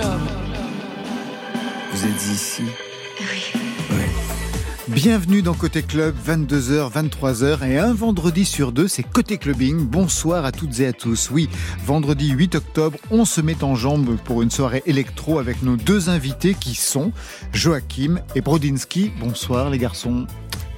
club. Vous êtes ici Oui. Bienvenue dans Côté Club, 22h, 23h et un vendredi sur deux, c'est Côté Clubbing. Bonsoir à toutes et à tous. Oui, vendredi 8 octobre, on se met en jambe pour une soirée électro avec nos deux invités qui sont Joachim et Brodinski. Bonsoir les garçons.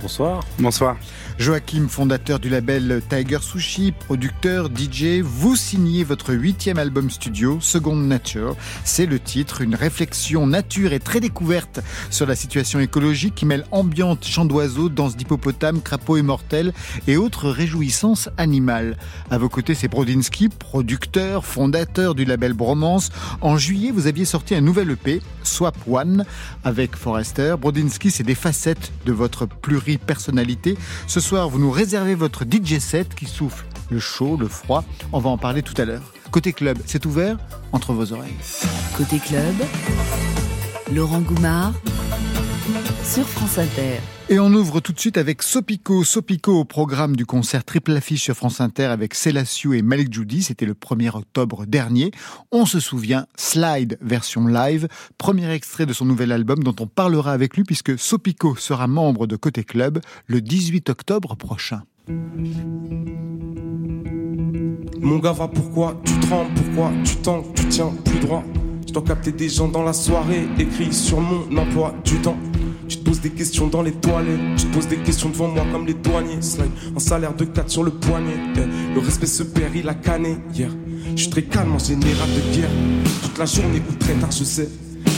Bonsoir. Bonsoir. Joachim, fondateur du label Tiger Sushi, producteur, DJ, vous signez votre huitième album studio, Second Nature. C'est le titre, une réflexion nature et très découverte sur la situation écologique qui mêle ambiante, chant d'oiseaux, danse d'hippopotame, crapaud immortel et autres réjouissances animales. À vos côtés, c'est Brodinski, producteur, fondateur du label Bromance. En juillet, vous aviez sorti un nouvel EP, Swap One, avec Forrester. Brodinski, c'est des facettes de votre pluripersonnalité. Ce soir, vous nous réservez votre DJ set qui souffle le chaud, le froid. On va en parler tout à l'heure. Côté club, c'est ouvert entre vos oreilles. Côté club, Laurent Goumard sur France Inter. Et on ouvre tout de suite avec Sopico. Sopico au programme du concert Triple Affiche sur France Inter avec Célassiou et Malik Judy. C'était le 1er octobre dernier. On se souvient, Slide version live, premier extrait de son nouvel album dont on parlera avec lui puisque Sopico sera membre de Côté Club le 18 octobre prochain. Mon gars va pourquoi tu trembles, pourquoi tu tanques, tu tiens plus droit. Je dois capter des gens dans la soirée, écrit sur mon emploi du temps. Tu te poses des questions dans les toilettes, tu te poses des questions devant moi comme les douaniers. Slide, un salaire de 4 sur le poignet. Le respect se perd, il a canné hier. Je suis très calme en général de guerre. Toute la journée ou très tard, je sais.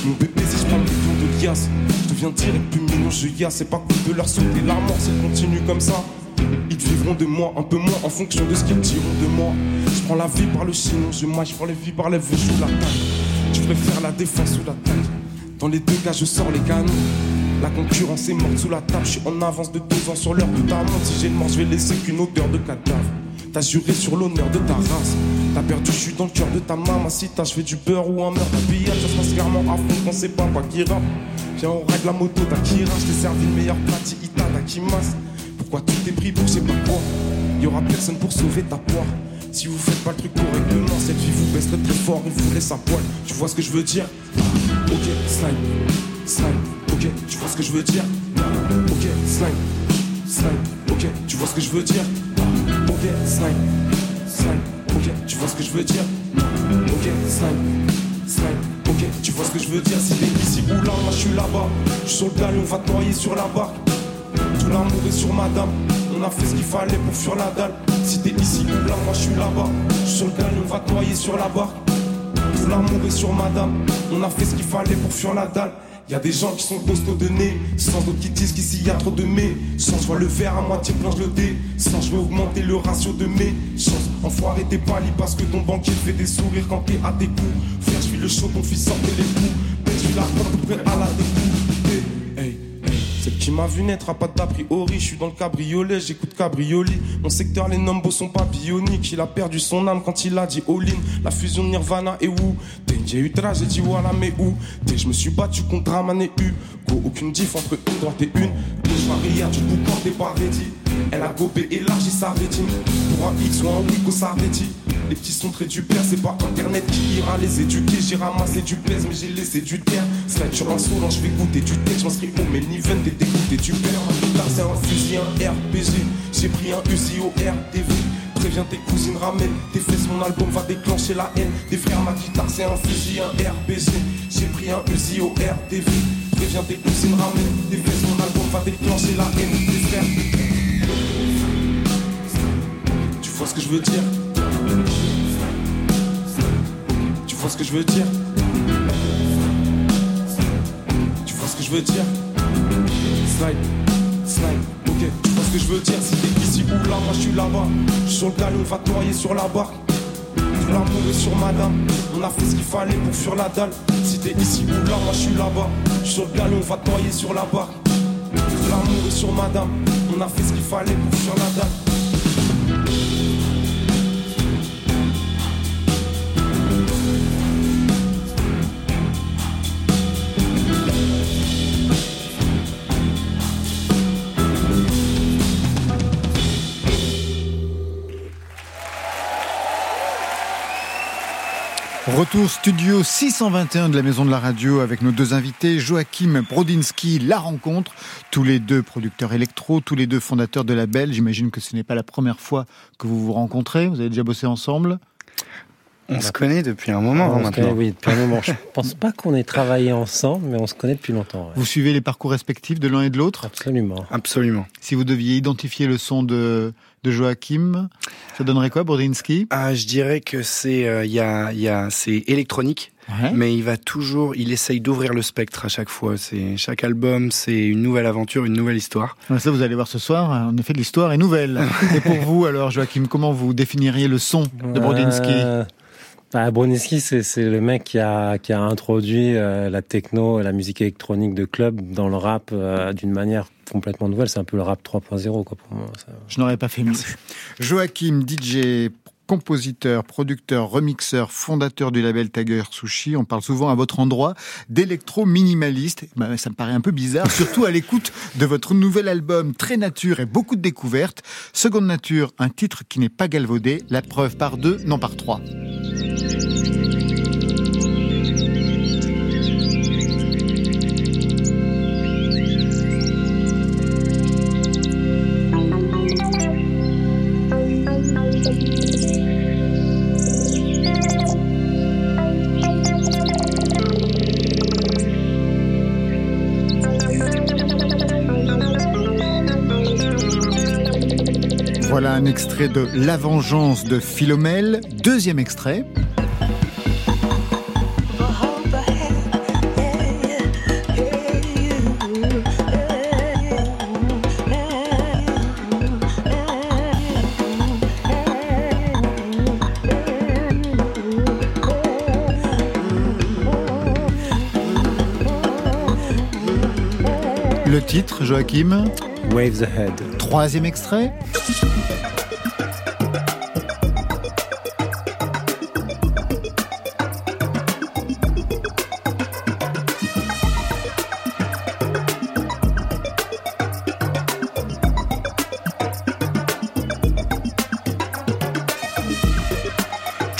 Mon bébé, si je prends le tour de liasse, je deviens direct plus mignon, je yasse. C'est pas cool de leur sauter la mort, s'ils continuent comme ça. Ils vivront de moi, un peu moins en fonction de ce qu'ils diront de moi. Je prends la vie par le sinon, je mâche, prends les vies par les vœux sous la table. Je préfère la défense sous la table. Dans les deux cas, je sors les canons. La concurrence est morte sous la table. Je suis en avance de deux ans sur l'heure de ta montre. Si j'ai le mort, je vais laisser qu'une odeur de cadavre. T'as juré sur l'honneur de ta race. T'as perdu, je suis dans le cœur de ta maman. Si t'as, je fais du beurre ou un meurtre. La billard, ça se passe clairement à fond quand c'est pas quoi qui rappe. Viens, on règle la moto d'Akira. Je t'ai servi le meilleur pratique Ita d'Akimas. Pourquoi tout est pris pour je sais pas quoi Y aura personne pour sauver ta poire. Si vous faites pas le truc correctement, cette vie vous baisserait très fort et vous laisse à poil. Tu vois ce que je veux dire? Ok, slime, slime, ok, tu vois ce que je veux dire? Ok, slime, slime, ok, tu vois ce que je veux dire? Ok, slime, slime, ok, tu vois ce que je veux dire? Ok, slime, slime, ok, tu vois ce que je veux dire? Si t'es ici ou là, moi je suis là-bas. Je suis sur le on va te noyer sur la barque. Tout l'amour est sur madame. On a fait ce qu'il fallait pour fuir la dalle. Si t'es ici ou là, moi je suis là-bas. Sur le galion, on va te noyer sur la barque. Tout l'amour est sur madame. On a fait ce qu'il fallait pour fuir la dalle. Y a des gens qui sont costauds de nez, sans d'autres qui disent qu'ici y a trop de mais. Sans je vois le verre à moitié plein, le dé. Sans je veux augmenter le ratio de mes chances. Enfoiré, t'es pâli parce que ton banquier fait des sourires quand t'es à tes coups. Frère, je le chaud, ton fils sortait les coups. Ben, je suis la porte prêt à la découpe. Qui m'a vu naître a pas d'a priori. Je suis dans le cabriolet, j'écoute cabrioli. Mon secteur, les nombres sont pas bioniques. Il a perdu son âme quand il a dit all-in. La fusion Nirvana et Wu. J'ai eu j'ai dit voilà, mais où? T'es, je me suis battu contre Raman et U. Go, aucune diff entre une droite et une. Gauche arrière, du t'es pas ready. Elle a gobé, élargi sa rétine. Pour un X ou un Wico, ça rédit. Les petits sont très du père, c'est pas internet qui ira les éduquer. J'ai ramassé du plaisir, mais j'ai laissé du terre. Slide sur un solant, je vais goûter du texte. J'en serai haut, mais Niven, t'es dégoûté du père. Là, c'est un fusil, un RPG. J'ai pris un Uzi au RTV. Préviens tes cousines, ramène tes fesses, mon album va déclencher la haine. Des frères, ma guitare, c'est un fusil, un RPG. J'ai pris un Uzi au RTV. Préviens tes cousines, ramène tes fesses, mon album va déclencher la haine. Des frères. Ce que je veux dire. Tu vois ce que je veux dire? Tu vois ce que je veux dire? Slide, slide, ok, tu vois ce que je veux dire? Si t'es ici ou là, moi je suis là-bas. Je suis sur le galon, va te noyer sur la barque Tout l'amour est sur madame On a fait ce qu'il fallait pour fuir la dalle. Si t'es ici ou là, moi je suis là-bas. Je suis sur le galon, va te noyer sur la barque Tout l'amour est sur madame On a fait ce qu'il fallait pour fuir la dalle Retour studio 621 de la Maison de la Radio avec nos deux invités, Joachim Brodinski, La Rencontre, tous les deux producteurs électro, tous les deux fondateurs de label. J'imagine que ce n'est pas la première fois que vous vous rencontrez. Vous avez déjà bossé ensemble? On se connaît depuis un moment maintenant. oui, depuis un moment. Je pense pas qu'on ait travaillé ensemble, mais on se connaît depuis longtemps. Vous suivez les parcours respectifs de l'un et de l'autre? Absolument. Absolument. Si vous deviez identifier le son de, de Joachim, ça donnerait quoi, Brodinski ah, Je dirais que c'est euh, y a, y a, c'est électronique. Mais il va toujours, il essaye d'ouvrir le spectre à chaque fois. C'est chaque album, c'est une nouvelle aventure, une nouvelle histoire. Ça, vous allez voir ce soir. En effet, l'histoire est nouvelle. et pour vous, alors, Joachim, comment vous définiriez le son de Brodinski euh, bah, c'est le mec qui a, qui a introduit euh, la techno, la musique électronique de club dans le rap euh, d'une manière complètement nouvelle. C'est un peu le rap 3.0 pour moi. Je n'aurais pas fait mieux. Joachim, DJ, compositeur, producteur, remixeur, fondateur du label Tiger Sushi. On parle souvent à votre endroit d'électro-minimaliste. Bah, ça me paraît un peu bizarre, surtout à l'écoute de votre nouvel album Très Nature et beaucoup de découvertes. Seconde Nature, un titre qui n'est pas galvaudé, la preuve par deux, non par trois. Extrait de La Vengeance de Philomèle. Deuxième extrait. Le titre, Joachim? Waves Ahead. Troisième extrait.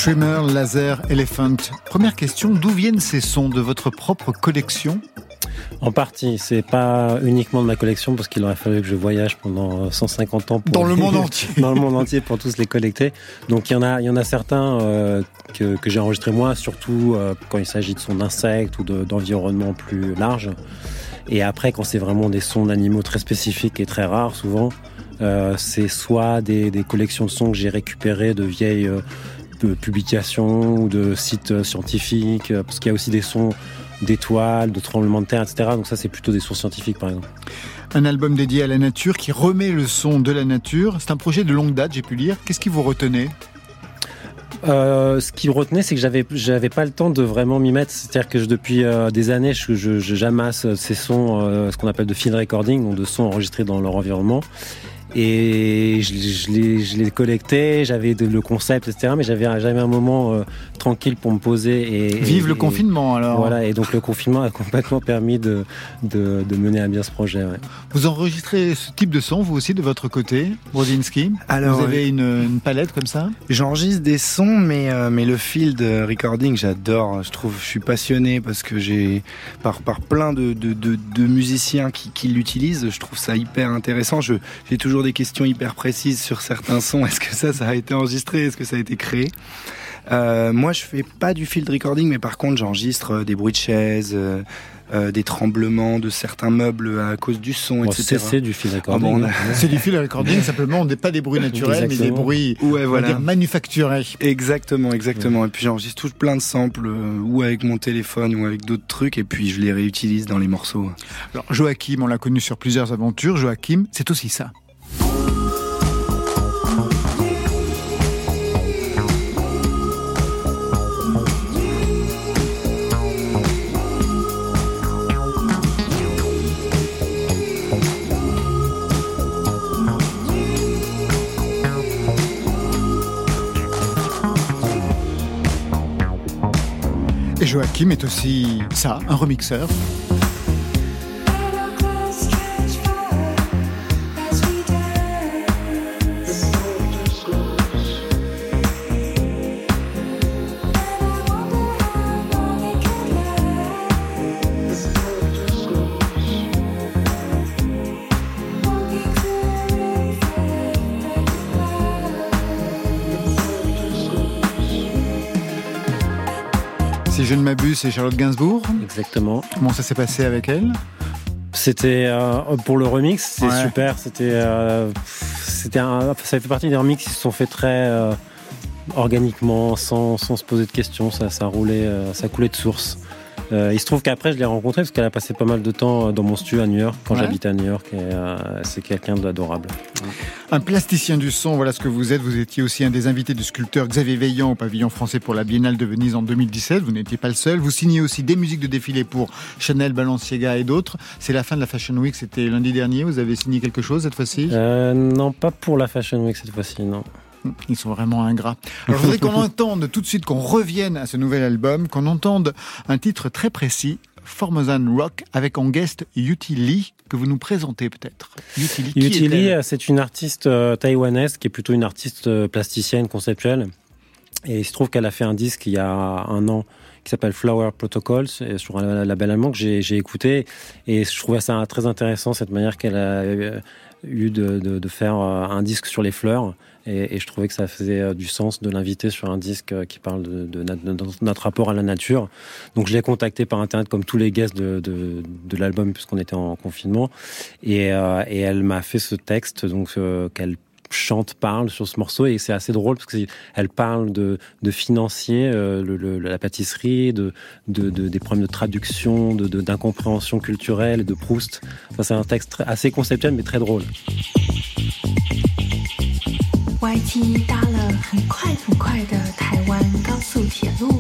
Trimmer, Laser, Elephant. Première question, d'où viennent ces sons de votre propre collection? En partie, c'est pas uniquement de ma collection parce qu'il aurait fallu que je voyage pendant 150 ans dans le monde entier, dans le monde entier pour tous les collecter. Donc il y en a, il y en a certains euh, que, j'ai enregistrés moi, surtout euh, quand il s'agit de sons d'insectes ou d'environnement plus large. Et après, quand c'est vraiment des sons d'animaux très spécifiques et très rares, souvent, euh, c'est soit des, des, collections de sons que j'ai récupérées de vieilles publications ou de sites scientifiques, parce qu'il y a aussi des sons d'étoiles, de tremblements de terre, etc. Donc ça, c'est plutôt des sources scientifiques, par exemple. Un album dédié à la nature qui remet le son de la nature. C'est un projet de longue date, j'ai pu lire. Qu'est-ce qui vous retenait? Euh, ce qui me retenait, c'est que j'avais j'avais pas le temps de vraiment m'y mettre. C'est-à-dire que depuis euh, des années, je, je, jamasse ces sons, euh, ce qu'on appelle de field recording, donc de sons enregistrés dans leur environnement. Et je, je, les, je les collectais, j'avais le concept, etc. Mais j'avais jamais un moment euh, tranquille pour me poser. Et, Vive le confinement alors. Voilà, et donc le confinement a complètement permis de, de, de mener à bien ce projet. Ouais. Vous enregistrez ce type de son, vous aussi, de votre côté, Brodinski Alors, Vous avez une, une, palette comme ça? J'enregistre des sons, mais, euh, mais le field recording, j'adore. Je trouve, je suis passionné parce que j'ai, par, par plein de, de, de, de musiciens qui, qui l'utilisent, je trouve ça hyper intéressant. J'ai toujours des questions hyper précises sur certains sons. Est-ce que ça, ça a été enregistré? Est-ce que ça a été créé? Euh, moi, je fais pas du field recording, mais par contre, j'enregistre euh, des bruits de chaises, euh, euh, des tremblements de certains meubles à cause du son, etc. C'est du field ah recording. C'est du field recording, simplement, on n'est pas des bruits naturels, mais des bruits ouais, voilà. manufacturés. Exactement, exactement. Et puis j'enregistre tout plein de samples, ou avec mon téléphone, ou avec d'autres trucs, et puis je les réutilise dans les morceaux. Alors, Joachim, on l'a connu sur plusieurs aventures. Joachim, c'est aussi ça. Joachim est aussi ça, un remixeur. Je ne m'abuse, c'est Charlotte Gainsbourg. Exactement. Comment ça s'est passé avec elle? C'était euh, pour le remix, c'est Ouais. super. C'était, euh, c'était un, ça fait partie des remix qui se sont faits très euh, organiquement, sans, sans se poser de questions. Ça, ça roulait, ça coulait de source. Euh, il se trouve qu'après, je l'ai rencontrée parce qu'elle a passé pas mal de temps dans mon studio à New York quand Ouais. j'habitais à New York. Et euh, c'est quelqu'un d'adorable. Un plasticien du son, voilà ce que vous êtes. Vous étiez aussi un des invités du sculpteur Xavier Veillant au pavillon français pour la Biennale de Venise en 2017. Vous n'étiez pas le seul. Vous signez aussi des musiques de défilé pour Chanel, Balenciaga et d'autres. C'est la fin de la Fashion Week, c'était lundi dernier. Vous avez signé quelque chose cette fois-ci? Euh, non, pas pour la Fashion Week cette fois-ci, non. Ils sont vraiment ingrats. Alors je voudrais qu'on entende tout de suite, qu'on revienne à ce nouvel album, qu'on entende un titre très précis, Formosan Rock, avec en guest Yuti Lee, que vous nous présentez peut-être. Yuti Lee, c'est une artiste euh, taïwanaise qui est plutôt une artiste euh, plasticienne, conceptuelle. Et il se trouve qu'elle a fait un disque il y a un an qui s'appelle Flower Protocols sur un label allemand que j'ai écouté et je trouvais ça très intéressant cette manière qu'elle a euh, eu de, de, de faire un disque sur les fleurs et, je trouvais que ça faisait euh, du sens de l'inviter sur un disque euh, qui parle de, de, notre rapport à la nature. Donc je l'ai contacté par internet comme tous les guests de, l'album puisqu'on était en confinement et, euh, et elle m'a fait ce texte donc qu'elle chante, parle sur ce morceau et c'est assez drôle parce qu'elle parle de, de financier, le, le- la pâtisserie, de, de, de- des problèmes de traduction, d'incompréhension culturelle, de Proust. Enfin, c'est un texte assez conceptuel mais très drôle. YT 搭了很快很快的台湾高速铁路。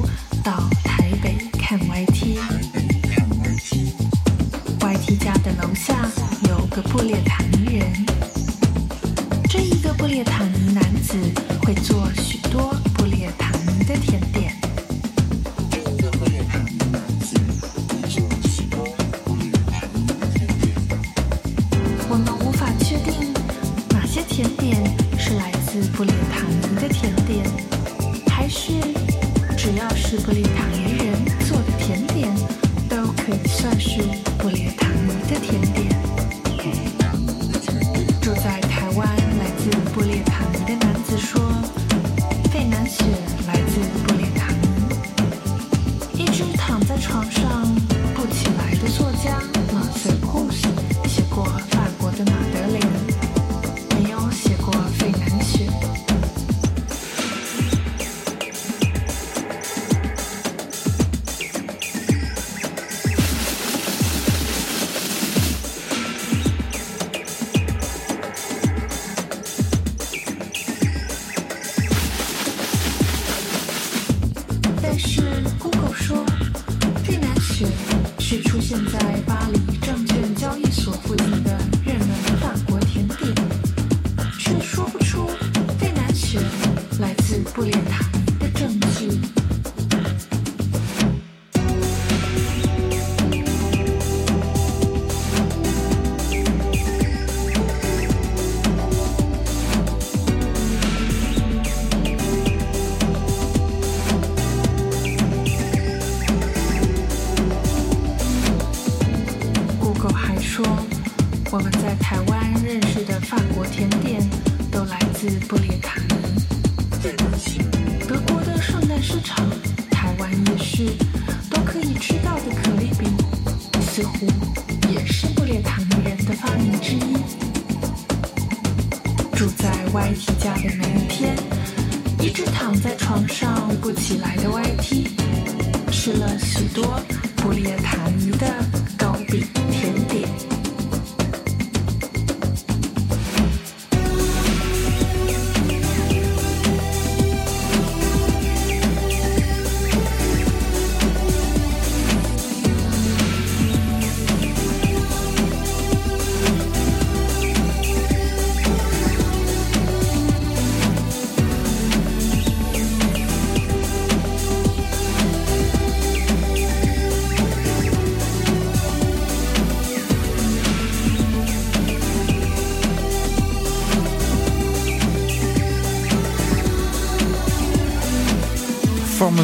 我们在台湾认识的法国甜点都来自布列塔尼。德国的圣诞市场、台湾夜市都可以吃到的可丽饼，似乎也是布列塔尼人的发明之一。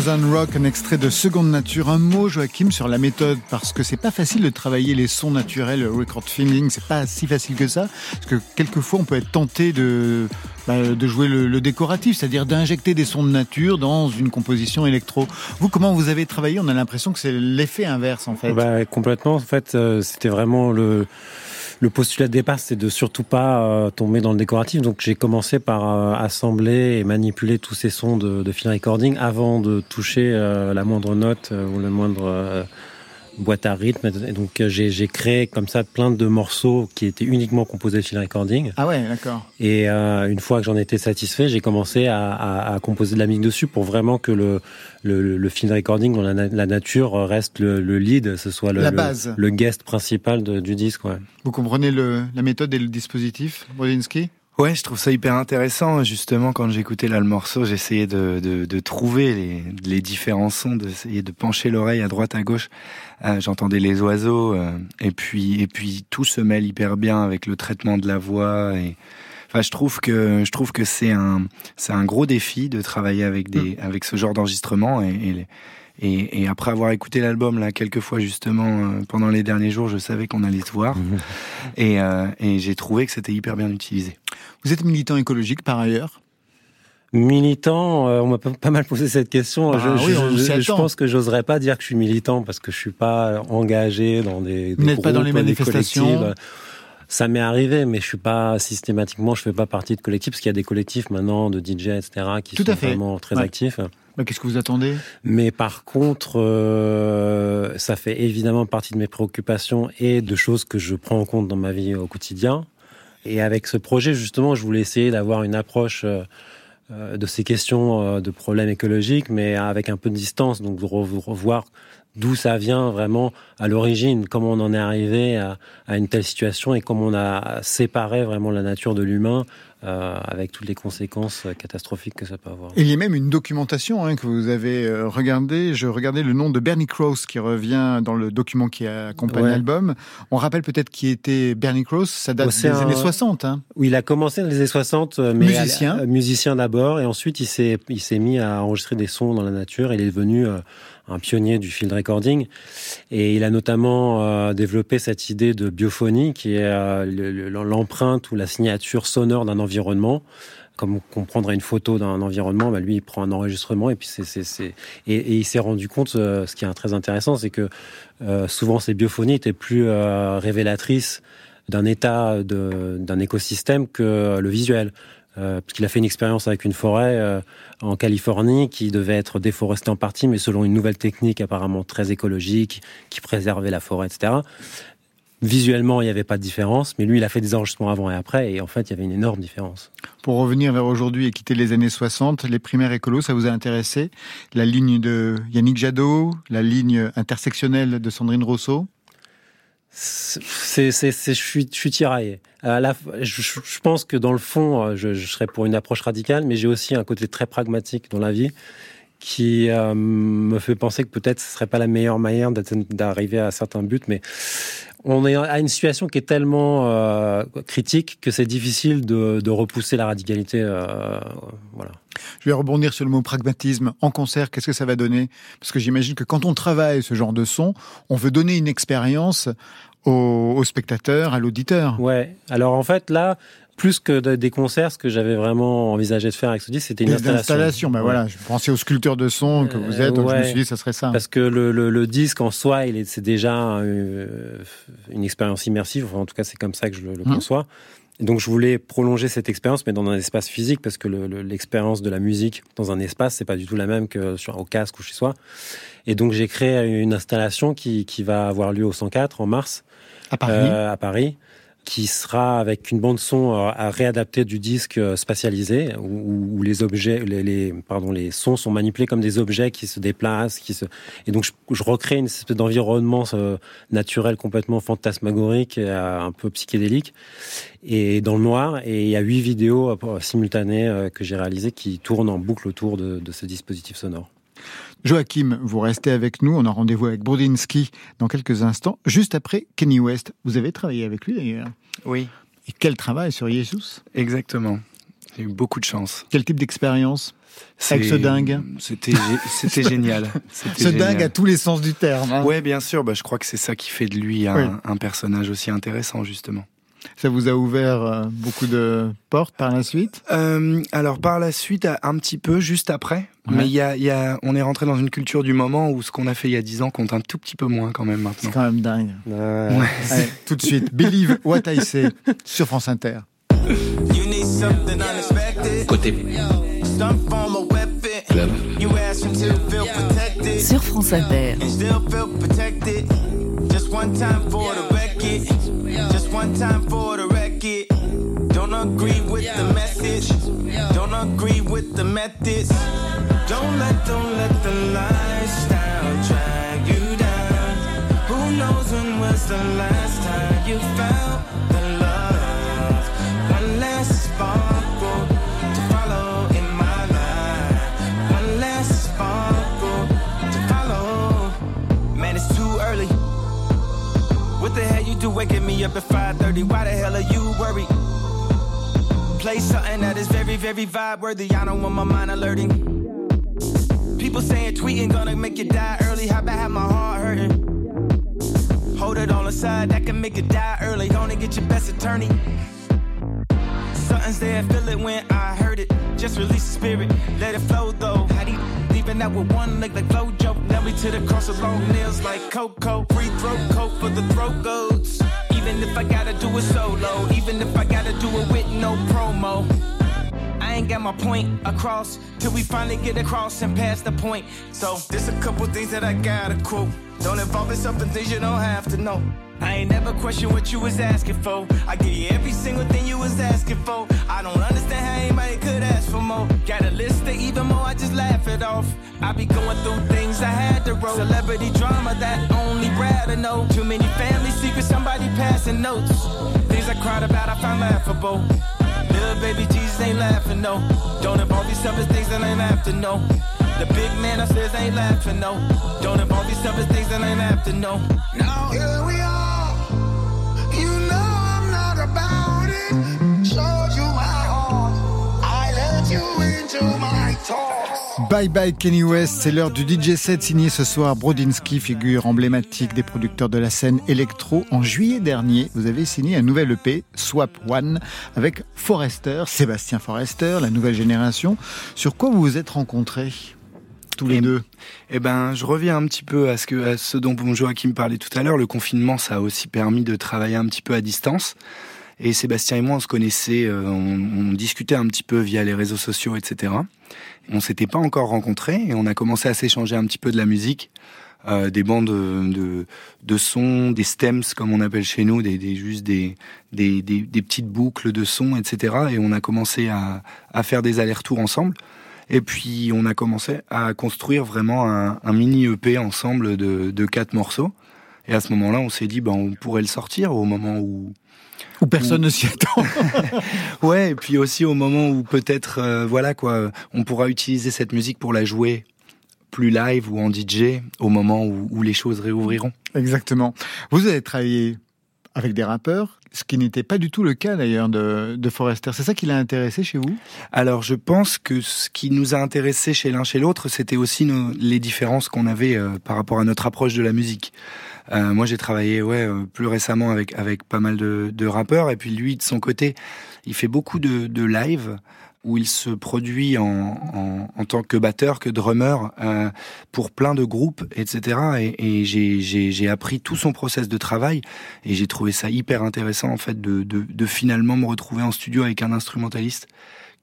Formozan Rock, un extrait de Seconde Nature. Un mot, Joachim, sur la méthode, parce que c'est pas facile de travailler les sons naturels, le record feeling, c'est pas si facile que ça, parce que quelquefois on peut être tenté de, bah, de jouer le, décoratif, c'est-à-dire d'injecter des sons de nature dans une composition électro. Vous, comment vous avez travaillé? On a l'impression que c'est l'effet inverse, en fait. Bah, complètement, en fait, euh, c'était vraiment le le postulat de départ, c'est de surtout pas euh, tomber dans le décoratif. Donc j'ai commencé par euh, assembler et manipuler tous ces sons de, de recording avant de toucher euh, la moindre note ou le moindre boîte à rythme. Et donc euh, j'ai créé comme ça plein de morceaux qui étaient uniquement composés de field recording. Ah ouais, d'accord. Et euh, une fois que j'en étais satisfait, j'ai commencé à, à, à, composer de la musique dessus pour vraiment que le, le, le field recording dans la, la nature reste le, le, lead, ce soit le, la base. le, guest principal de, du disque. Ouais. Vous comprenez le, la méthode et le dispositif, Brodinski Ouais, je trouve ça hyper intéressant. Justement, quand j'écoutais là le morceau, j'essayais de, de, de, trouver les, les différents sons, d'essayer de pencher l'oreille à droite, à gauche. Euh, J'entendais les oiseaux, euh, et puis et puis tout se mêle hyper bien avec le traitement de la voix. Et enfin, je trouve que je trouve que c'est un c'est un gros défi de travailler avec des mmh. avec ce genre d'enregistrement et, et et, et, après avoir écouté l'album là quelques fois justement euh, pendant les derniers jours, je savais qu'on allait se voir mmh. et, euh, et j'ai trouvé que c'était hyper bien utilisé. Vous êtes militant écologique par ailleurs? Militant, euh, on m'a pas mal posé cette question. Ah, je, oui, je, je, pense que j'oserais pas dire que je suis militant parce que je suis pas engagé dans des. Vous n'êtes pas dans les manifestations. Ça m'est arrivé, mais je suis pas systématiquement, je fais pas partie de collectifs parce qu'il y a des collectifs maintenant de DJ, etc., qui Tout sont vraiment très ouais. actifs. Qu'est-ce que vous attendez? Mais par contre, euh, ça fait évidemment partie de mes préoccupations et de choses que je prends en compte dans ma vie au quotidien. Et avec ce projet, justement, je voulais essayer d'avoir une approche euh, de ces questions euh, de problèmes écologiques, mais avec un peu de distance, donc de revoir d'où ça vient vraiment à l'origine, comment on en est arrivé à, une telle situation et comment on a séparé vraiment la nature de l'humain euh, avec toutes les conséquences catastrophiques que ça peut avoir. Il y a même une documentation hein, que vous avez euh, regardée. Je regardais le nom de Bernie Krause qui revient dans le document qui accompagne ouais. l'album. On rappelle peut-être qui était Bernie Krause. Ça date des un... années 60. Hein. Oui, il a commencé dans les années 60. Mais musicien. À, musicien d'abord. Et ensuite, il s'est, il s'est mis à enregistrer des sons dans la nature. Il est devenu euh, un pionnier du field recording. Et il a notamment euh, développé cette idée de biophonie qui est euh, l'empreinte ou la signature sonore d'un environnement. Comme on prendrait une photo d'un environnement, bah lui il prend un enregistrement et puis c'est et, et, il s'est rendu compte, euh, ce qui est très intéressant, c'est que euh, souvent ces biophonies étaient plus euh, révélatrices d'un état d'un écosystème que le visuel euh, puisqu'il a fait une expérience avec une forêt euh, en Californie qui devait être déforestée en partie, mais selon une nouvelle technique apparemment très écologique, qui préservait la forêt, etc. Visuellement, il n'y avait pas de différence, mais lui, il a fait des enregistrements avant et après, et en fait, il y avait une énorme différence. Pour revenir vers aujourd'hui et quitter les années 60, les primaires écolos, ça vous a intéressé? La ligne de Yannick Jadot, la ligne intersectionnelle de Sandrine Rousseau? C'est, c'est, je suis, je suis tiraillé. Je, pense que dans le fond, je, je, serais pour une approche radicale, mais j'ai aussi un côté très pragmatique dans la vie qui euh, me fait penser que peut-être ce serait pas la meilleure manière d'arriver à certains buts, mais on est à une situation qui est tellement euh, critique que c'est difficile de, de, repousser la radicalité. Euh, voilà. Je vais rebondir sur le mot pragmatisme. En concert, qu'est-ce que ça va donner? Parce que j'imagine que quand on travaille ce genre de son, on veut donner une expérience au, au spectateur, à l'auditeur. Ouais. Alors en fait, là, plus que des concerts, ce que j'avais vraiment envisagé de faire avec ce disque, c'était une installation. installation. Ben ouais. voilà, je pensais aux sculpteurs de son que vous êtes, donc ouais. je me suis dit ça serait ça. Parce que le, le, le disque en soi, il est, c'est déjà euh, une expérience immersive. Enfin, en tout cas, c'est comme ça que je le, le mmh. conçois. Et donc, je voulais prolonger cette expérience, mais dans un espace physique, parce que l'expérience de la musique dans un espace, c'est pas du tout la même que sur au casque ou chez soi. Et donc, j'ai créé une installation qui, qui va avoir lieu au 104 en mars. À Paris. Euh, à Paris qui sera avec une bande son à réadapter du disque spatialisé où, les objets, les, les, pardon, les sons sont manipulés comme des objets qui se déplacent, qui se et donc je, recrée une espèce d'environnement euh, naturel complètement fantasmagorique, et, euh, un peu psychédélique et dans le noir. Et il y a huit vidéos euh, simultanées que j'ai réalisées qui tournent en boucle autour de ce dispositif sonore. Joachim, vous restez avec nous. On a rendez-vous avec Brodinski dans quelques instants, juste après Kenny West. Vous avez travaillé avec lui d'ailleurs Oui. Et quel travail sur Jesus? Exactement. J'ai eu beaucoup de chance. Quel type d'expérience? Avec ce dingue C'était génial. Ce dingue à tous les sens du terme. Hein. Ouais, bien sûr. Bah, je crois que c'est ça qui fait de lui un, un personnage aussi intéressant, justement. Ça vous a ouvert euh, beaucoup de portes par la suite? Euh, Alors par la suite, un petit peu juste après. Mais il y a, y a, on est rentré dans une culture du moment où ce qu'on a fait il y a dix ans compte un tout petit peu moins quand même maintenant. C'est quand même dingue. Ouais. Allez, tout de suite, Believe What I Say sur France Inter. Côté Sur France Inter. Just one time for the record. Just one time for the record. Don't agree with the message. Don't agree with the methods. Don't let, don't let the lifestyle drag you down. Who knows when was the last time you felt waking me up at 5:30? Why the hell are you worried? Play something that is very, very vibe worthy. I don't want my mind alerting. People saying tweeting gonna make you die early. How about have my heart hurting? Hold it on the side, that can make you die early. Gonna get your best attorney. Something's there, feel it when I heard it. Just release the spirit, let it flow though. How do leaving out with one leg like Flojo? Now we to the cross of long nails like Coco. Free throat coat for the throat goats. Even if I gotta do it solo, even if I gotta do it with no promo. I ain't got my point across till we finally get across and pass the point. So there's a couple things that I gotta quote. Don't involve yourself in things you don't have to know. I ain't never question what you was asking for. I give you every single thing you was asking for. I don't understand how anybody could ask for more. Got a list of even more, I just laugh it off. I be going through things I had to roll. Celebrity drama that only Brad to know. Too many family secrets, somebody passing notes. Things I cried about, I found laughable. Little baby Jesus ain't laughing, no. Don't involve yourself in things that ain't to know. The big man upstairs ain't laughing, no. Don't involve yourself in things that ain't to know. Now here we are. Bye bye Kenny West, c'est l'heure du DJ set signé ce soir. Brodinski, figure emblématique des producteurs de la scène électro. En juillet dernier, vous avez signé un nouvel EP, Swap One, avec Forrester, Sébastien Forrester, la nouvelle génération. Sur quoi vous vous êtes rencontrés tous les Eh deux? Eh ben, je reviens un petit peu à ce que à ce dont Joachim parlait tout à l'heure. Le confinement, ça a aussi permis de travailler un petit peu à distance. Et Sébastien et moi, on se connaissait, euh, on, on discutait un petit peu via les réseaux sociaux, etc. On s'était pas encore rencontrés et on a commencé à s'échanger un petit peu de la musique, euh, des bandes de, de, de sons, des stems comme on appelle chez nous, des, des juste des, des, des, des petites boucles de sons, etc. Et on a commencé à, à faire des allers-retours ensemble. Et puis on a commencé à construire vraiment un, un mini EP ensemble de, de quatre morceaux. Et à ce moment-là, on s'est dit, ben, on pourrait le sortir au moment où, Où personne ne s'y attend. Ouais, et puis aussi au moment où peut-être, euh, voilà quoi, on pourra utiliser cette musique pour la jouer plus live ou en DJ au moment où, où les choses réouvriront. Exactement. Vous avez travaillé avec des rappeurs, ce qui n'était pas du tout le cas d'ailleurs de, de Forrester. C'est ça qui l'a intéressé chez vous? Alors je pense que ce qui nous a intéressés chez l'un chez l'autre, c'était aussi nos- les différences qu'on avait euh, par rapport à notre approche de la musique. Euh, moi j'ai travaillé ouais euh, plus récemment avec avec pas mal de, de rappeurs et puis lui de son côté, il fait beaucoup de, de live où il se produit en, en, en tant que batteur, que drummer euh, pour plein de groupes, etc. Et, et j'ai- appris tout son process de travail et j'ai trouvé ça hyper intéressant en fait de, de, de finalement me retrouver en studio avec un instrumentaliste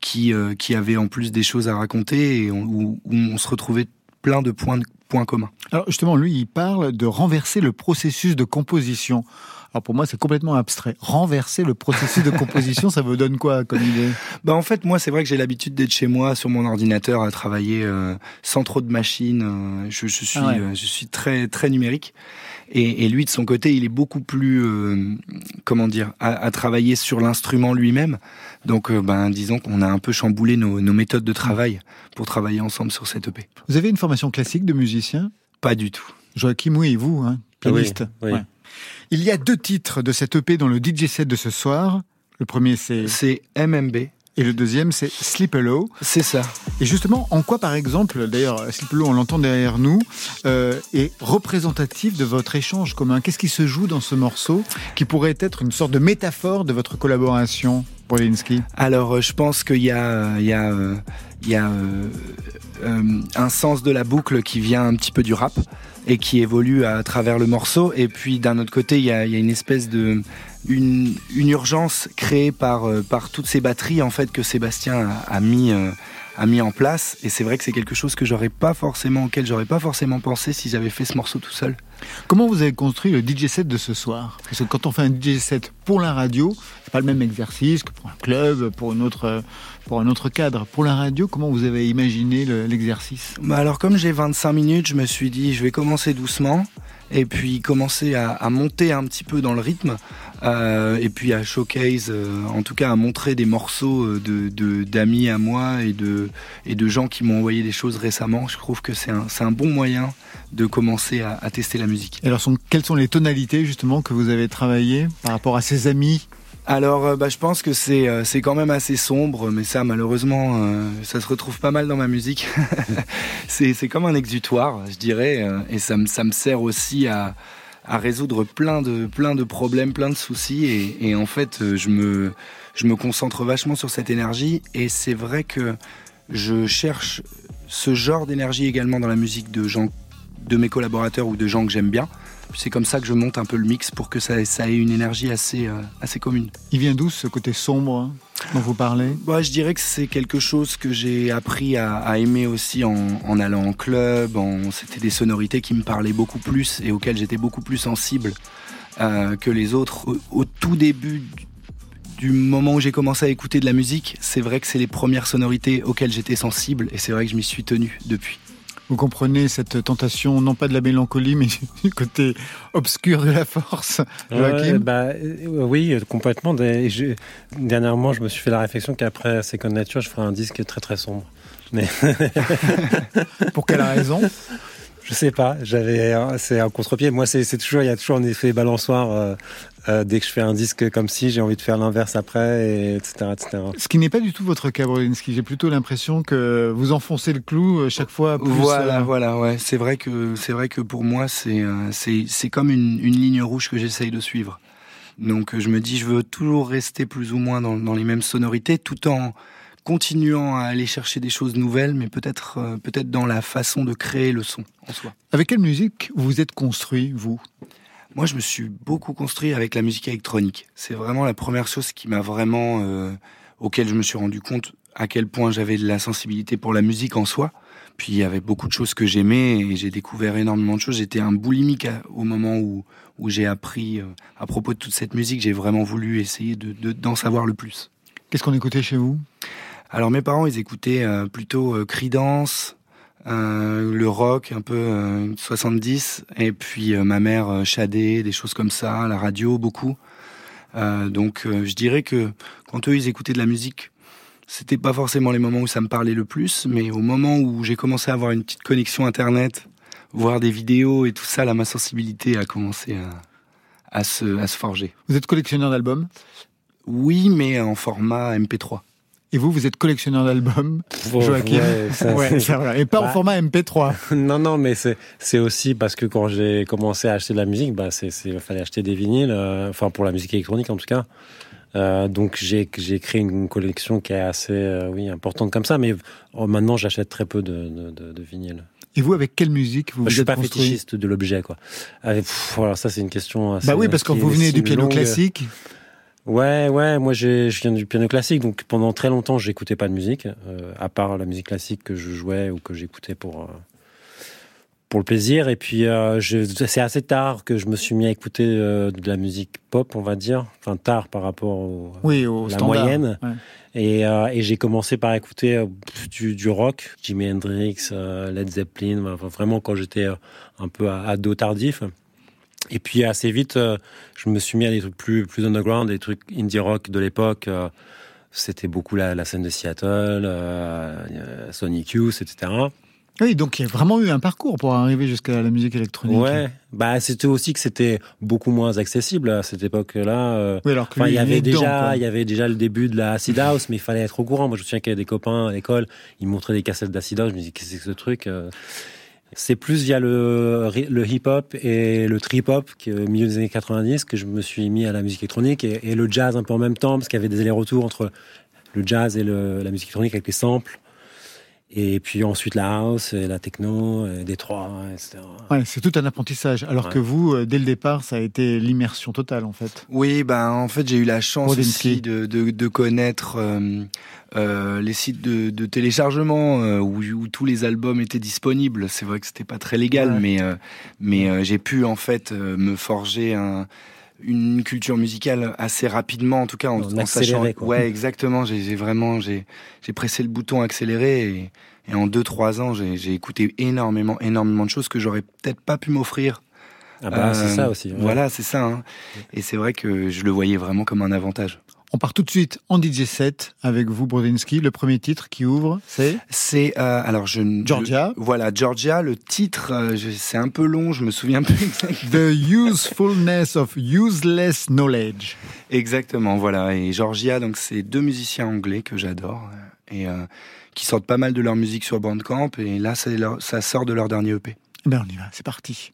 qui, euh, qui avait en plus des choses à raconter et où, où on se retrouvait plein de points, de points communs. Alors justement, lui, il parle de renverser le processus de composition. Alors pour moi, c'est complètement abstrait. Renverser le processus de composition, ça vous donne quoi comme idée? Bah en fait, moi, c'est vrai que j'ai l'habitude d'être chez moi sur mon ordinateur à travailler euh, sans trop de machines. euh, je, je suis, Ah ouais. euh, je suis très très numérique. Et, et lui, de son côté, il est beaucoup plus, euh, comment dire, à, à travailler sur l'instrument lui-même. Donc, euh, ben, disons qu'on a un peu chamboulé nos, nos méthodes de travail pour travailler ensemble sur cette EP. Vous avez une formation classique de musicien? Pas du tout. Joachim, oui, vous, hein, pianiste. Oui, oui. Il y a deux titres de cette EP dans le DJ set de ce soir. Le premier, c'est C'est MMB, Et le deuxième, c'est Sleep Low. C'est ça. Et justement, en quoi, par exemple, d'ailleurs, Sleep Low, on l'entend derrière nous, euh, est représentatif de votre échange commun? Qu'est-ce qui se joue dans ce morceau qui pourrait être une sorte de métaphore de votre collaboration, Polinski Alors, euh, je pense qu'il y a, il y a, euh, il y a euh, euh, un sens de la boucle qui vient un petit peu du rap et qui évolue à travers le morceau. Et puis d'un autre côté, il y a, il y a une espèce de une, une urgence créée par euh, par toutes ces batteries en fait que Sébastien a, a mis euh, a mis en place. Et c'est vrai que c'est quelque chose que j'aurais pas forcément auquel j'aurais pas forcément pensé si j'avais fait ce morceau tout seul. Comment vous avez construit le DJ set de ce soir? Parce que quand on fait un DJ set pour la radio, c'est pas le même exercice que pour un club, pour une autre, pour un autre cadre. Pour la radio, comment vous avez imaginé le- l'exercice? Bah alors comme j'ai 25 minutes, je me suis dit je vais commencer doucement et puis commencer à, monter un petit peu dans le rythme euh, et puis à showcase, euh, en tout cas à montrer des morceaux euh, de d'amis à moi et de et de gens qui m'ont envoyé des choses récemment. Je trouve que c'est un un bon moyen de commencer à, à tester la musique. Alors, quelles sont les tonalités justement que vous avez travaillées par rapport à ces amis Alors, euh, bah, je pense que c'est euh, c'est quand même assez sombre, mais ça, malheureusement, euh, ça se retrouve pas mal dans ma musique. c'est comme un exutoire, je dirais, et ça me ça me sert aussi à à résoudre plein de plein de problèmes, plein de soucis, et, en fait, je me je me concentre vachement sur cette énergie, et c'est vrai que je cherche ce genre d'énergie également dans la musique de gens de mes collaborateurs ou de gens que j'aime bien. C'est comme ça que je monte un peu le mix pour que ça, ça ait une énergie assez, euh, assez commune. Il vient d'où ce côté sombre hein, dont vous parlez? Bah, je dirais que c'est quelque chose que j'ai appris à, à aimer aussi en, en allant en club. En, c'était des sonorités qui me parlaient beaucoup plus et auxquelles j'étais beaucoup plus sensible euh, que les autres. Au, au tout début du, du moment où j'ai commencé à écouter de la musique, c'est vrai que c'est les premières sonorités auxquelles j'étais sensible et c'est vrai que je m'y suis tenu depuis. Vous comprenez cette tentation, non pas de la mélancolie, mais du côté obscur de la force Joachim bah, euh, oui, euh, complètement. Je- dernièrement, je me suis fait la réflexion qu'après Second Nature, je ferai un disque très très sombre. Mais Pour quelle raison je sais pas, j'avais, c'est un contre-pied. Moi, c'est toujours, il y a toujours un effet balançoire. euh, euh, dès que je fais un disque comme si, j'ai envie de faire l'inverse après, et etc., etc. Ce qui n'est pas du tout votre cas, Brolinski. J'ai plutôt l'impression que vous enfoncez le clou euh, chaque fois plus. voilà, euh, voilà, ouais. C'est vrai que c'est vrai que pour moi, c'est euh, c'est c'est comme une, une ligne rouge que j'essaye de suivre. Donc je me dis, je veux toujours rester plus ou moins dans, dans les mêmes sonorités, tout en continuant à aller chercher des choses nouvelles, mais peut-être euh, peut-être dans la façon de créer le son en soi. Avec quelle musique vous vous êtes construit, vous? Moi, je me suis beaucoup construit avec la musique électronique. C'est vraiment la première chose qui m'a vraiment, euh, auquel je me suis rendu compte à quel point j'avais de la sensibilité pour la musique en soi. Puis il y avait beaucoup de choses que j'aimais et j'ai découvert énormément de choses. J'étais un boulimique au moment où, où j'ai appris euh, à propos de toute cette musique. J'ai vraiment voulu essayer de, de- d'en savoir le plus. Qu'est-ce qu'on écoutait chez vous? Alors mes parents, ils écoutaient euh, plutôt euh, Creedence, euh, le rock un peu euh, 70, et puis euh, ma mère euh, Shadé, des choses comme ça, la radio beaucoup. Euh, donc euh, je dirais que quand eux ils écoutaient de la musique, c'était pas forcément les moments où ça me parlait le plus, mais au moment où j'ai commencé à avoir une petite connexion internet, voir des vidéos et tout ça, là ma sensibilité a commencé à, à se, à se forger. Vous êtes collectionneur d'albums? Oui, mais en format MP3. Et vous, vous êtes collectionneur d'albums, Bon, Joachim. ouais, ça, Ouais, c'est- ça, voilà. Et pas en Bah. format MP3. non, non, mais c'est aussi parce que quand j'ai commencé à acheter de la musique, bah c'est fallait acheter des vinyles, euh, enfin pour la musique électronique en tout cas. Euh, donc j'ai j'ai créé une collection qui est assez euh, oui importante comme ça, mais oh, maintenant j'achète très peu de, de, de, de vinyles. Et vous, avec quelle musique vous Moi, vous je suis êtes pas construit fétichiste de l'objet quoi. Avec, pff, voilà, ça c'est une question. Assez, Bah oui, parce que vous venez du piano longue. classique. Ouais, ouais, moi je viens du piano classique, donc pendant très longtemps j'écoutais pas de musique, euh, à part la musique classique que je jouais ou que j'écoutais pour euh, pour le plaisir. Et puis euh, c'est assez tard que je me suis mis à écouter de la musique pop, on va dire, enfin tard par rapport au, Oui, au La standard. moyenne. Ouais. et, et j'ai commencé par écouter du, du rock, Jimi Hendrix, Led Zeppelin, enfin, vraiment quand j'étais un peu ado tardif. Et puis assez vite, euh, je me suis mis à des trucs plus, plus underground, des trucs indie rock de l'époque. euh, C'était beaucoup la, la scène de Seattle, euh, Sonic Youth, etc. Oui, donc il y a vraiment eu un parcours pour arriver jusqu'à la musique électronique. Ouais, bah c'était aussi que c'était beaucoup moins accessible à cette époque-là. Oui, alors que Enfin, lui, il y avait déjà, il y avait déjà le début de la acid house, mais il fallait être au courant. Moi, je me souviens qu'il y avait des copains à l'école, ils me montraient des cassettes d'acid house. Je me disais, qu'est-ce que c'est que ce truc C'est plus via le, hip-hop et le trip-hop, au milieu des années 90, que je me suis mis à la musique électronique et, le jazz un peu en même temps, parce qu'il y avait des allers-retours entre le jazz et la musique électronique avec les samples. Et puis ensuite la house, et la techno, et Détroit, etc. Ouais, c'est tout un apprentissage. Alors Ouais. que vous, euh, dès le départ, ça a été l'immersion totale, en fait. Oui, ben en fait j'ai eu la chance aussi de, de, de connaître euh, euh, les sites de, de téléchargement euh, où, où tous les albums étaient disponibles. C'est vrai que c'était pas très légal, Ouais. mais euh, mais euh, j'ai pu en fait euh, me forger un une culture musicale assez rapidement, en tout cas en, En sachant. quoi. Ouais, exactement. J'ai vraiment j'ai j'ai pressé le bouton accéléré et, et en deux trois ans j'ai j'ai écouté énormément énormément de choses que j'aurais peut-être pas pu m'offrir Ah bah, c'est euh, ça aussi. ouais. Voilà, c'est ça. hein. Et c'est vrai que je le voyais vraiment comme un avantage. On part tout de suite en DJ set avec vous, Brodinski. Le premier titre qui ouvre, c'est C'est euh, alors je ne- Georgia. le- voilà, Georgia. Le titre, euh, je- c'est un peu long. Je me souviens plus exact- The Usefulness of Useless Knowledge. exactement. Voilà. Et Georgia, donc c'est deux musiciens anglais que j'adore euh, et euh, qui sortent pas mal de leur musique sur Bandcamp. Et là, leur- ça sort de leur dernier EP. Eh ben, on y va, c'est parti.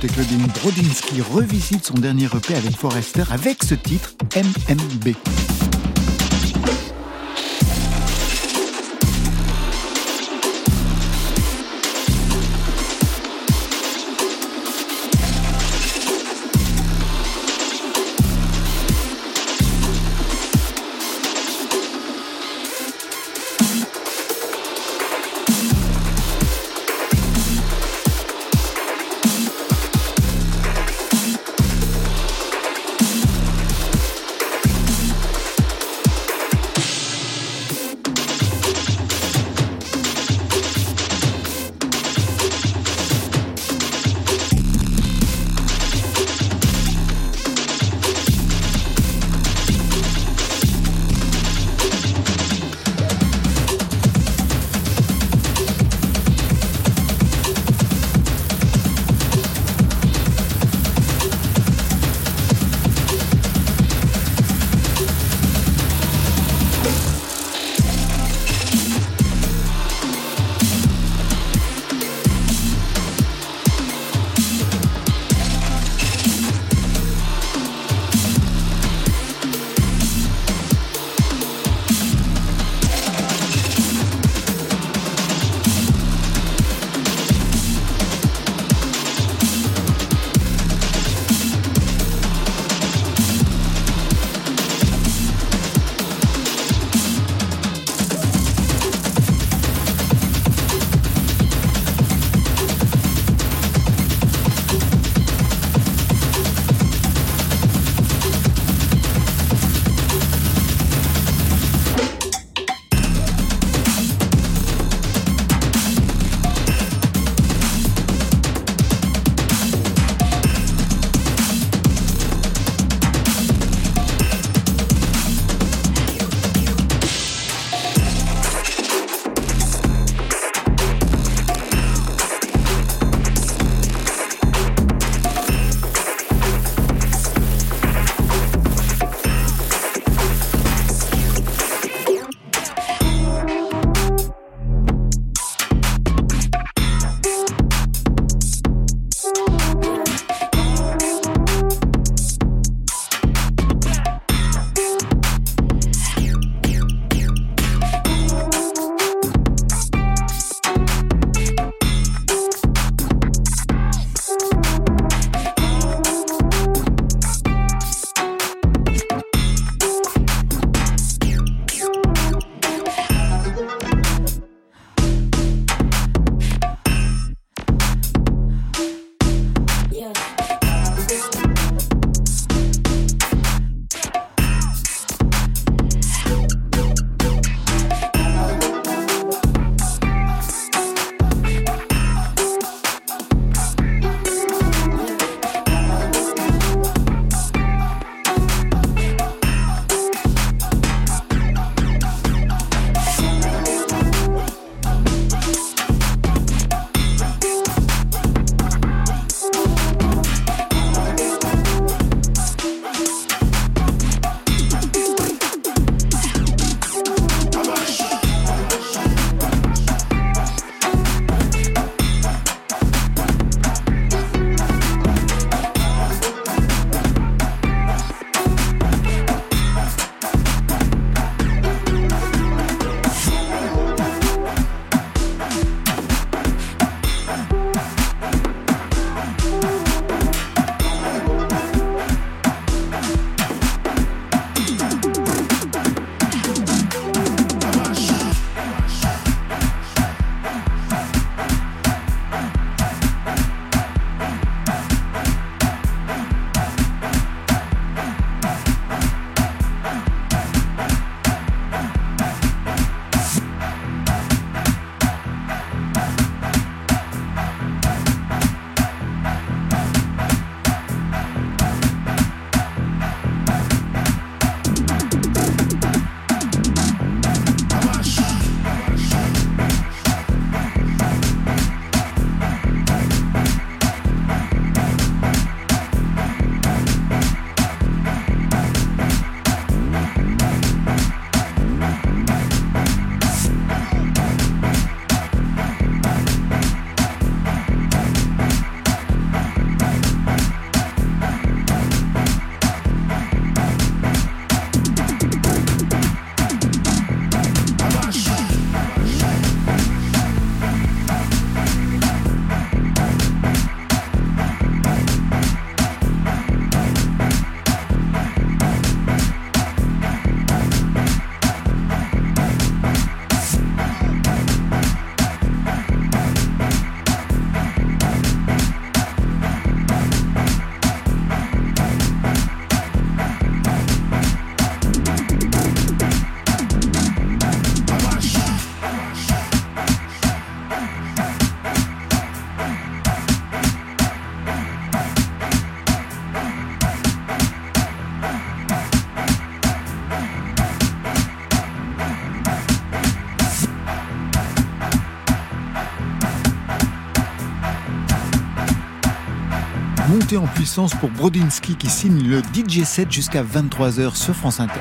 7 dans Côté Clubbing, Brodinski revisite son dernier EP avec Forrester avec ce titre MMB. En puissance pour Brodinski qui signe le DJ set jusqu'à 23h sur France Inter.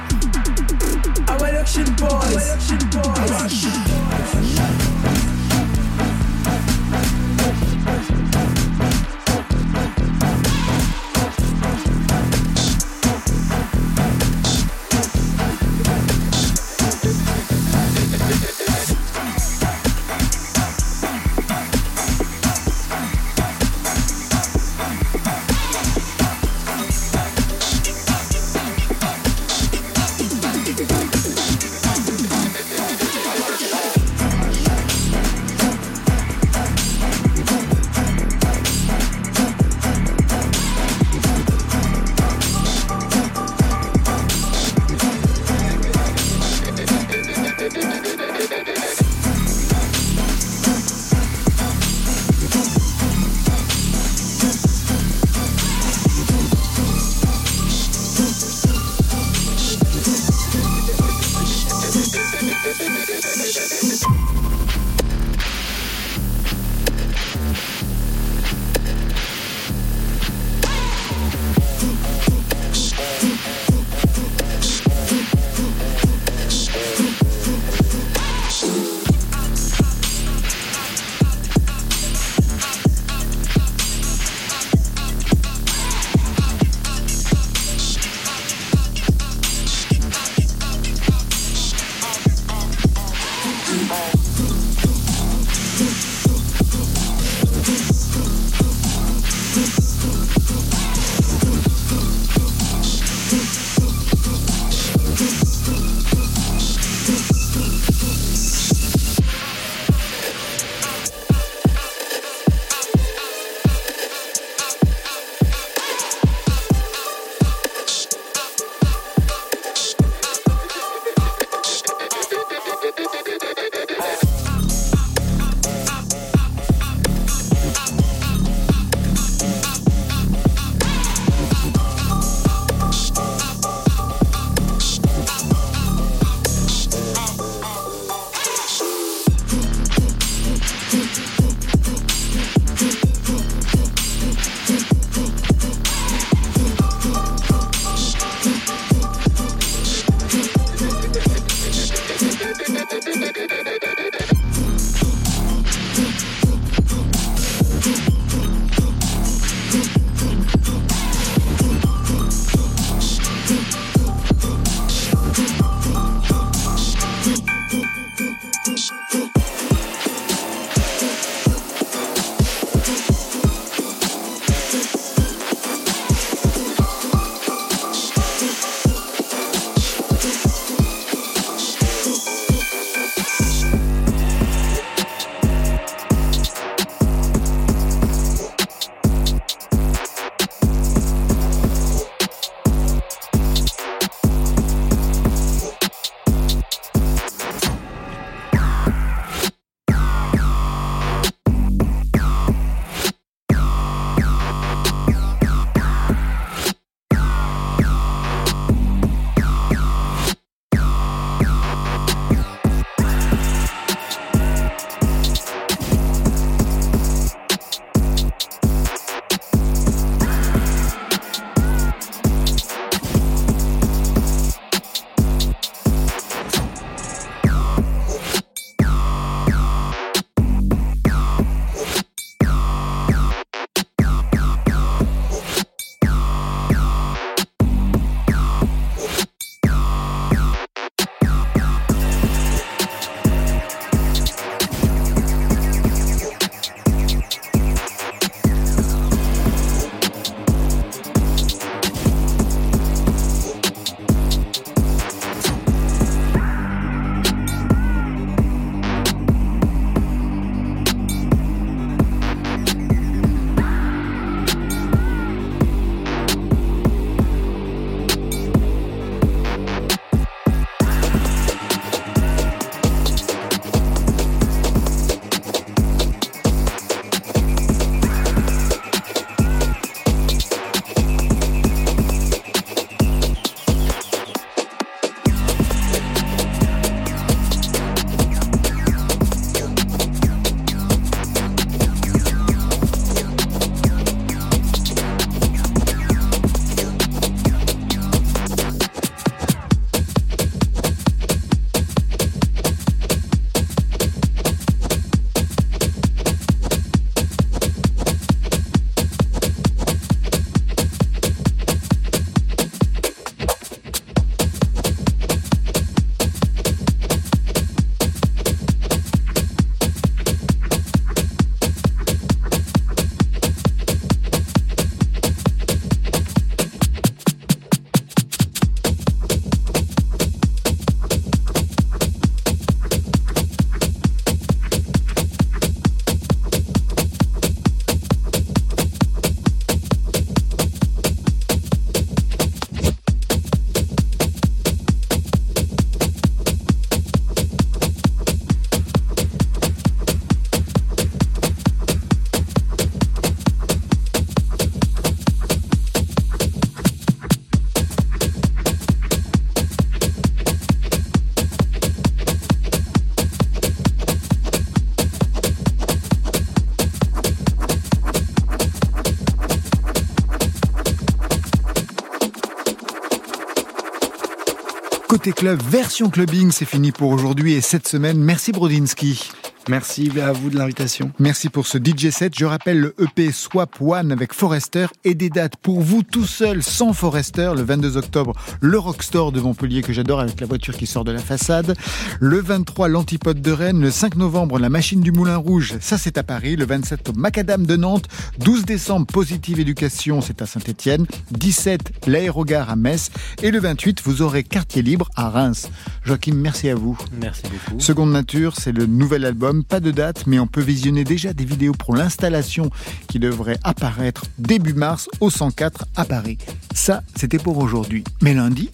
Club, version clubbing, c'est fini pour aujourd'hui et cette semaine. Merci Brodinski. Merci à vous de l'invitation. Merci pour ce DJ set. Je rappelle le EP Swap One avec Forester et des dates pour vous tout seul sans Forester. Le 22 octobre, le Rockstore de Montpellier que j'adore avec la voiture qui sort de la façade. Le 23, l'Antipode de Rennes. Le 5 novembre, la Machine du Moulin Rouge. Ça, c'est à Paris. Le 27, au Macadam de Nantes. 12 décembre, Positive Éducation. C'est à Saint-Etienne. 17, l'Aérogare à Metz. Et le 28, vous aurez Quartier Libre à Reims. Joachim, merci à vous. Merci beaucoup. Seconde Nature, c'est le nouvel album pas de date, mais on peut visionner déjà des vidéos pour l'installation qui devrait apparaître début mars au 104 à Paris. Ça, c'était pour aujourd'hui. Mais lundi...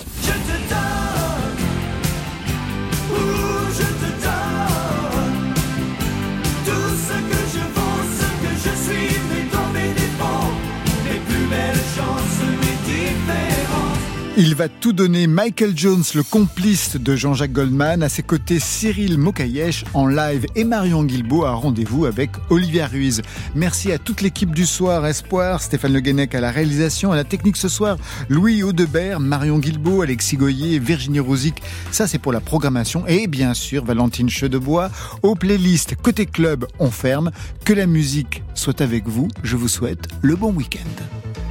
Il va tout donner Michael Jones, le complice de Jean-Jacques Goldman, à ses côtés Cyril Mokayesh en live et Marion Guilbault a rendez-vous avec Olivia Ruiz. Merci à toute l'équipe du soir, Espoir, Stéphane Le Guenec à la réalisation, à la technique ce soir, Louis Audebert, Marion Guilbault, Alexis Goyer, Virginie Rosic. Ça c'est pour la programmation et bien sûr Valentine Chedebois. Aux playlists côté club, on ferme. Que la musique soit avec vous. Je vous souhaite le bon week-end.